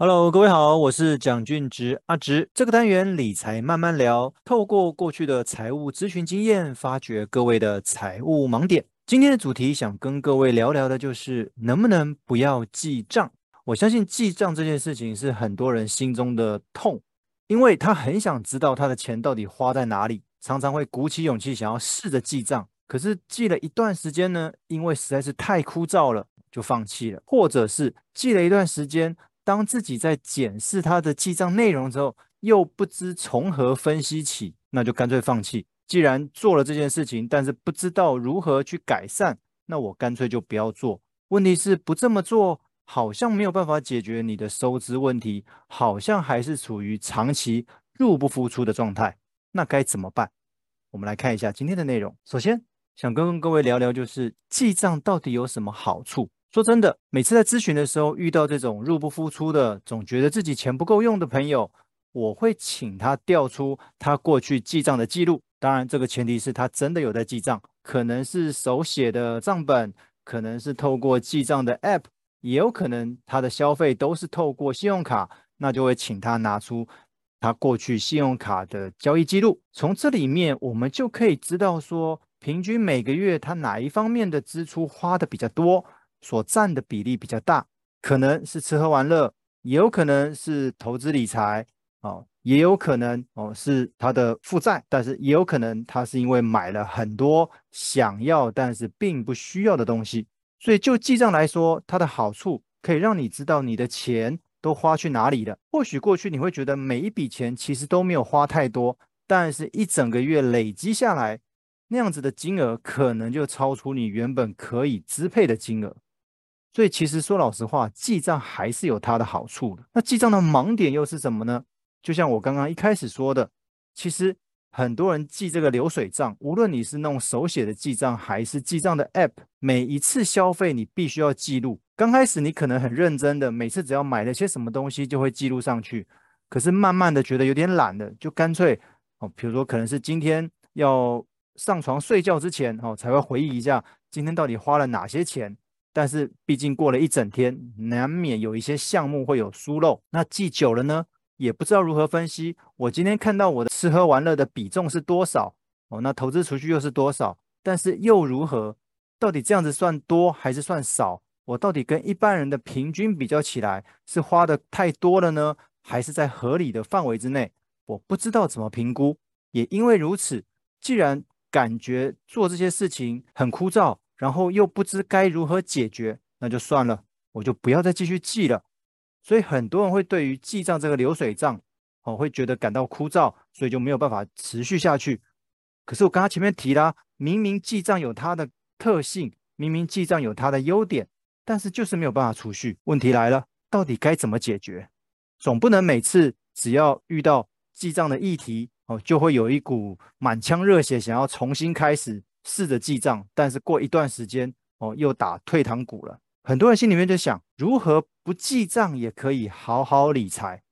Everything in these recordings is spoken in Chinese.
Hello，各位好，我是蒋俊植阿植。这个单元理财慢慢聊，透过过去的财务咨询经验，发掘各位的财务盲点。今天的主题想跟各位聊聊的就是能不能不要记账。我相信记账这件事情是很多人心中的痛，因为他很想知道他的钱到底花在哪里，常常会鼓起勇气想要试着记账，可是记了一段时间呢，因为实在是太枯燥了，就放弃了，或者是记了一段时间。当自己在检视他的记账内容之后，又不知从何分析起，那就干脆放弃。既然做了这件事情，但是不知道如何去改善，那我干脆就不要做。问题是不这么做，好像没有办法解决你的收支问题，好像还是处于长期入不敷出的状态。那该怎么办？我们来看一下今天的内容。首先，想跟各位聊聊，就是记账到底有什么好处？说真的，每次在咨询的时候遇到这种入不敷出的，总觉得自己钱不够用的朋友，我会请他调出他过去记账的记录。当然，这个前提是他真的有在记账，可能是手写的账本，可能是透过记账的 App，也有可能他的消费都是透过信用卡，那就会请他拿出他过去信用卡的交易记录。从这里面，我们就可以知道说，平均每个月他哪一方面的支出花的比较多。所占的比例比较大，可能是吃喝玩乐，也有可能是投资理财，哦，也有可能哦是他的负债，但是也有可能他是因为买了很多想要但是并不需要的东西。所以就记账来说，它的好处可以让你知道你的钱都花去哪里了。或许过去你会觉得每一笔钱其实都没有花太多，但是一整个月累积下来，那样子的金额可能就超出你原本可以支配的金额。所以其实说老实话，记账还是有它的好处的。那记账的盲点又是什么呢？就像我刚刚一开始说的，其实很多人记这个流水账，无论你是弄手写的记账，还是记账的 App，每一次消费你必须要记录。刚开始你可能很认真的，每次只要买了些什么东西就会记录上去。可是慢慢的觉得有点懒了，就干脆哦，比如说可能是今天要上床睡觉之前哦，才会回忆一下今天到底花了哪些钱。但是毕竟过了一整天，难免有一些项目会有疏漏。那记久了呢，也不知道如何分析。我今天看到我的吃喝玩乐的比重是多少？哦，那投资储蓄又是多少？但是又如何？到底这样子算多还是算少？我到底跟一般人的平均比较起来，是花的太多了呢，还是在合理的范围之内？我不知道怎么评估。也因为如此，既然感觉做这些事情很枯燥。然后又不知该如何解决，那就算了，我就不要再继续记了。所以很多人会对于记账这个流水账，哦，会觉得感到枯燥，所以就没有办法持续下去。可是我刚刚前面提啦，明明记账有它的特性，明明记账有它的优点，但是就是没有办法储蓄。问题来了，到底该怎么解决？总不能每次只要遇到记账的议题，哦，就会有一股满腔热血想要重新开始。试着记账，但是过一段时间哦，又打退堂鼓了。很多人心里面就想，如何不记账也可以好好理财？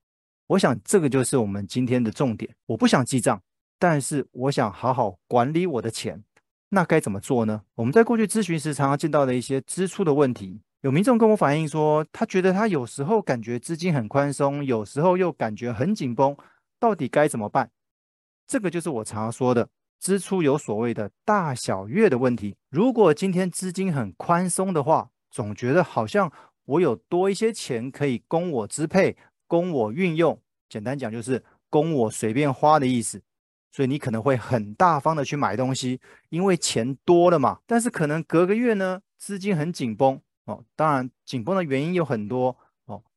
我想这个就是我们今天的重点。我不想记账，但是我想好好管理我的钱，那该怎么做呢？我们在过去咨询时常常见到的一些支出的问题，有民众跟我反映说，他觉得他有时候感觉资金很宽松，有时候又感觉很紧绷，到底该怎么办？这个就是我常常说的。支出有所谓的大小月的问题。如果今天资金很宽松的话，总觉得好像我有多一些钱可以供我支配、供我运用。简单讲就是供我随便花的意思。所以你可能会很大方的去买东西，因为钱多了嘛。但是可能隔个月呢，资金很紧绷哦。当然，紧绷的原因有很多。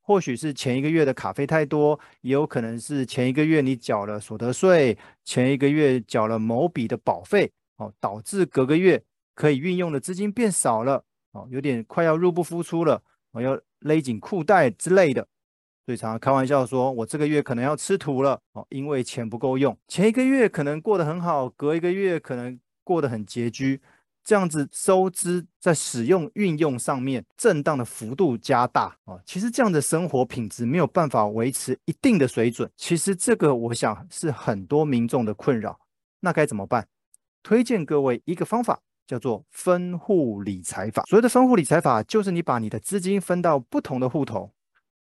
或许是前一个月的卡费太多，也有可能是前一个月你缴了所得税，前一个月缴了某笔的保费，哦，导致隔个月可以运用的资金变少了，哦，有点快要入不敷出了，我要勒紧裤带之类的。所以常常开玩笑说，我这个月可能要吃土了，哦，因为钱不够用。前一个月可能过得很好，隔一个月可能过得很拮据。这样子收支在使用运用上面震荡的幅度加大啊，其实这样的生活品质没有办法维持一定的水准。其实这个我想是很多民众的困扰，那该怎么办？推荐各位一个方法，叫做分户理财法。所谓的分户理财法，就是你把你的资金分到不同的户头，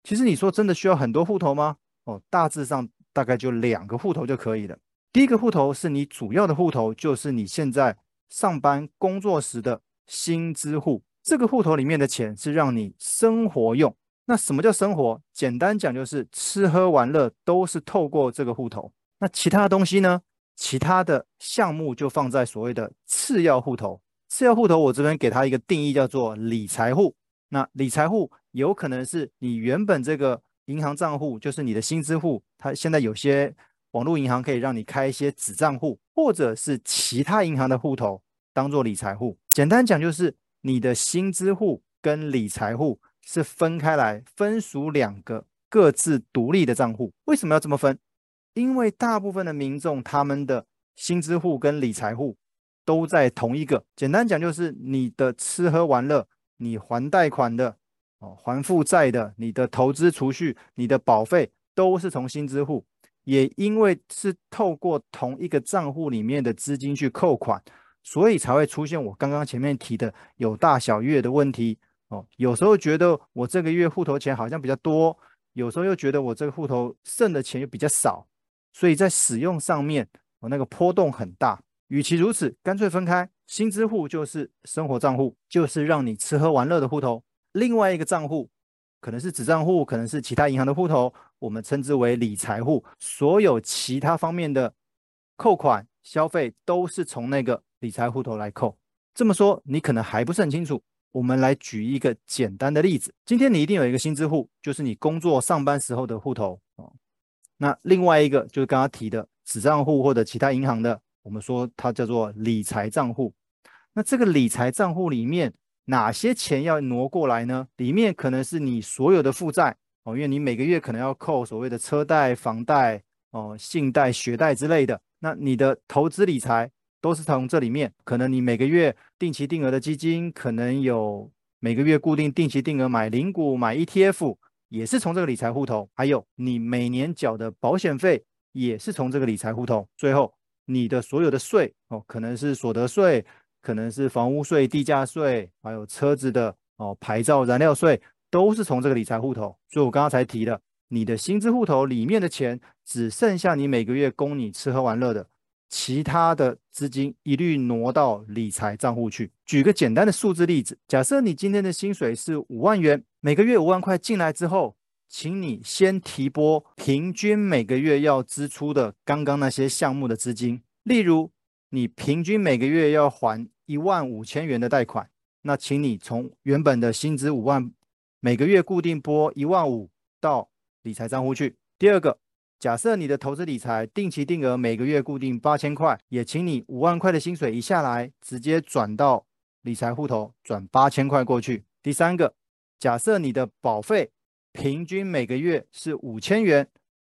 其实你说真的需要很多户头吗？哦，大致上大概就两个户头就可以了。第一个户头是你主要的户头，就是你现在上班工作时的薪资户。这个户头里面的钱是让你生活用。那什么叫生活？简单讲就是吃喝玩乐都是透过这个户头。那其他东西呢？其他的项目就放在所谓的次要户头。次要户头我这边给它一个定义，叫做理财户。那理财户有可能是你原本这个银行账户，就是你的薪资户。它现在有些网络银行可以让你开一些子账户，或者是其他银行的户头当做理财户。简单讲就是。你的薪资户跟理财户是分开来，分属两个各自独立的账户。为什么要这么分？因为大部分的民众他们的薪资户跟理财户都在同一个。简单讲就是你的吃喝玩乐、你还贷款的、哦还负债的、你的投资储蓄、你的保费都是从薪资户。也因为是透过同一个账户里面的资金去扣款。所以才会出现我刚刚前面提的有大小月的问题哦。有时候觉得我这个月户头钱好像比较多，有时候又觉得我这个户头剩的钱又比较少，所以在使用上面我那个波动很大。与其如此，干脆分开，薪资户就是生活账户，就是让你吃喝玩乐的户头。另外一个账户可能是子账户，可能是其他银行的户头，我们称之为理财户。所有其他方面的扣款消费都是从那个。理财户头来扣，这么说你可能还不是很清楚。我们来举一个简单的例子。今天你一定有一个薪资户，就是你工作上班时候的户头哦。那另外一个就是刚刚提的子账户或者其他银行的，我们说它叫做理财账户。那这个理财账户里面哪些钱要挪过来呢？里面可能是你所有的负债哦，因为你每个月可能要扣所谓的车贷、房贷哦、信贷、学贷之类的。那你的投资理财。都是从这里面，可能你每个月定期定额的基金，可能有每个月固定定期定额买零股、买 ETF，也是从这个理财户头。还有你每年缴的保险费，也是从这个理财户头。最后，你的所有的税哦，可能是所得税，可能是房屋税、地价税，还有车子的哦牌照、燃料税，都是从这个理财户头。所以我刚刚才提的，你的薪资户头里面的钱，只剩下你每个月供你吃喝玩乐的。其他的资金一律挪到理财账户去。举个简单的数字例子，假设你今天的薪水是五万元，每个月五万块进来之后，请你先提拨平均每个月要支出的刚刚那些项目的资金。例如，你平均每个月要还一万五千元的贷款，那请你从原本的薪资五万，每个月固定拨一万五到理财账户去。第二个。假设你的投资理财定期定额每个月固定八千块，也请你五万块的薪水一下来，直接转到理财户头，转八千块过去。第三个，假设你的保费平均每个月是五千元，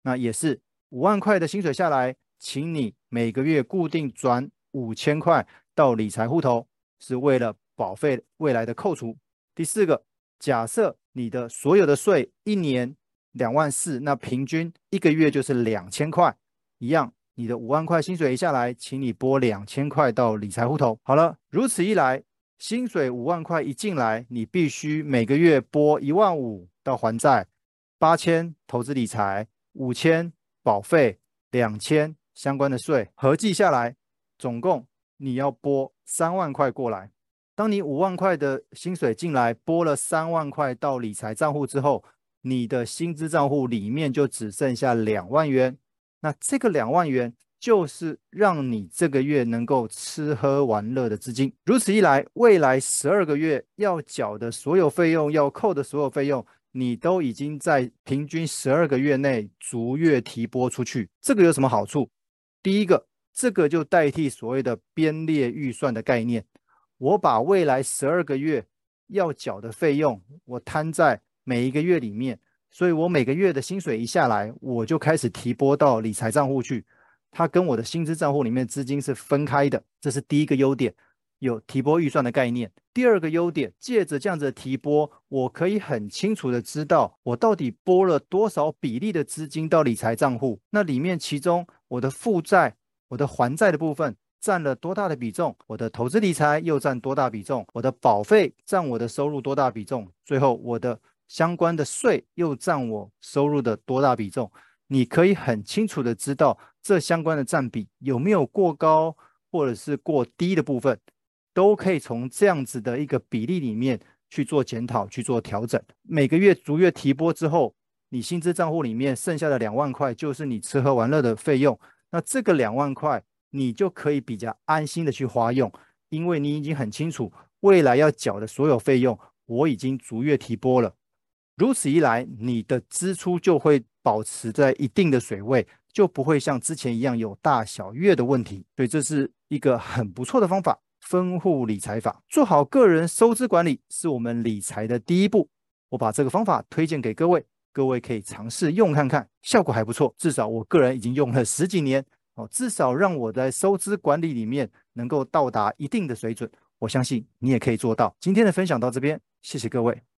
那也是五万块的薪水下来，请你每个月固定转五千块到理财户头，是为了保费未来的扣除。第四个，假设你的所有的税一年。两万四，那平均一个月就是两千块，一样，你的五万块薪水一下来，请你拨两千块到理财户头。好了，如此一来，薪水五万块一进来，你必须每个月拨一万五到还债，八千投资理财，五千保费，两千相关的税，合计下来，总共你要拨三万块过来。当你五万块的薪水进来，拨了三万块到理财账户之后，你的薪资账户里面就只剩下两万元，那这个两万元就是让你这个月能够吃喝玩乐的资金。如此一来，未来十二个月要缴的所有费用，要扣的所有费用，你都已经在平均十二个月内逐月提拨出去。这个有什么好处？第一个，这个就代替所谓的编列预算的概念，我把未来十二个月要缴的费用，我摊在。每一个月里面，所以我每个月的薪水一下来，我就开始提拨到理财账户去。它跟我的薪资账户里面资金是分开的，这是第一个优点，有提拨预算的概念。第二个优点，借着这样子的提拨，我可以很清楚的知道我到底拨了多少比例的资金到理财账户。那里面其中我的负债、我的还债的部分占了多大的比重？我的投资理财又占多大比重？我的保费占我的收入多大比重？最后我的相关的税又占我收入的多大比重，你可以很清楚的知道这相关的占比有没有过高或者是过低的部分，都可以从这样子的一个比例里面去做检讨、去做调整。每个月逐月提拨之后，你薪资账户里面剩下的两万块就是你吃喝玩乐的费用，那这个两万块你就可以比较安心的去花用，因为你已经很清楚未来要缴的所有费用，我已经逐月提拨了。如此一来，你的支出就会保持在一定的水位，就不会像之前一样有大小月的问题。所以这是一个很不错的方法——分户理财法。做好个人收支管理是我们理财的第一步。我把这个方法推荐给各位，各位可以尝试用看看，效果还不错。至少我个人已经用了十几年，哦，至少让我在收支管理里面能够到达一定的水准。我相信你也可以做到。今天的分享到这边，谢谢各位。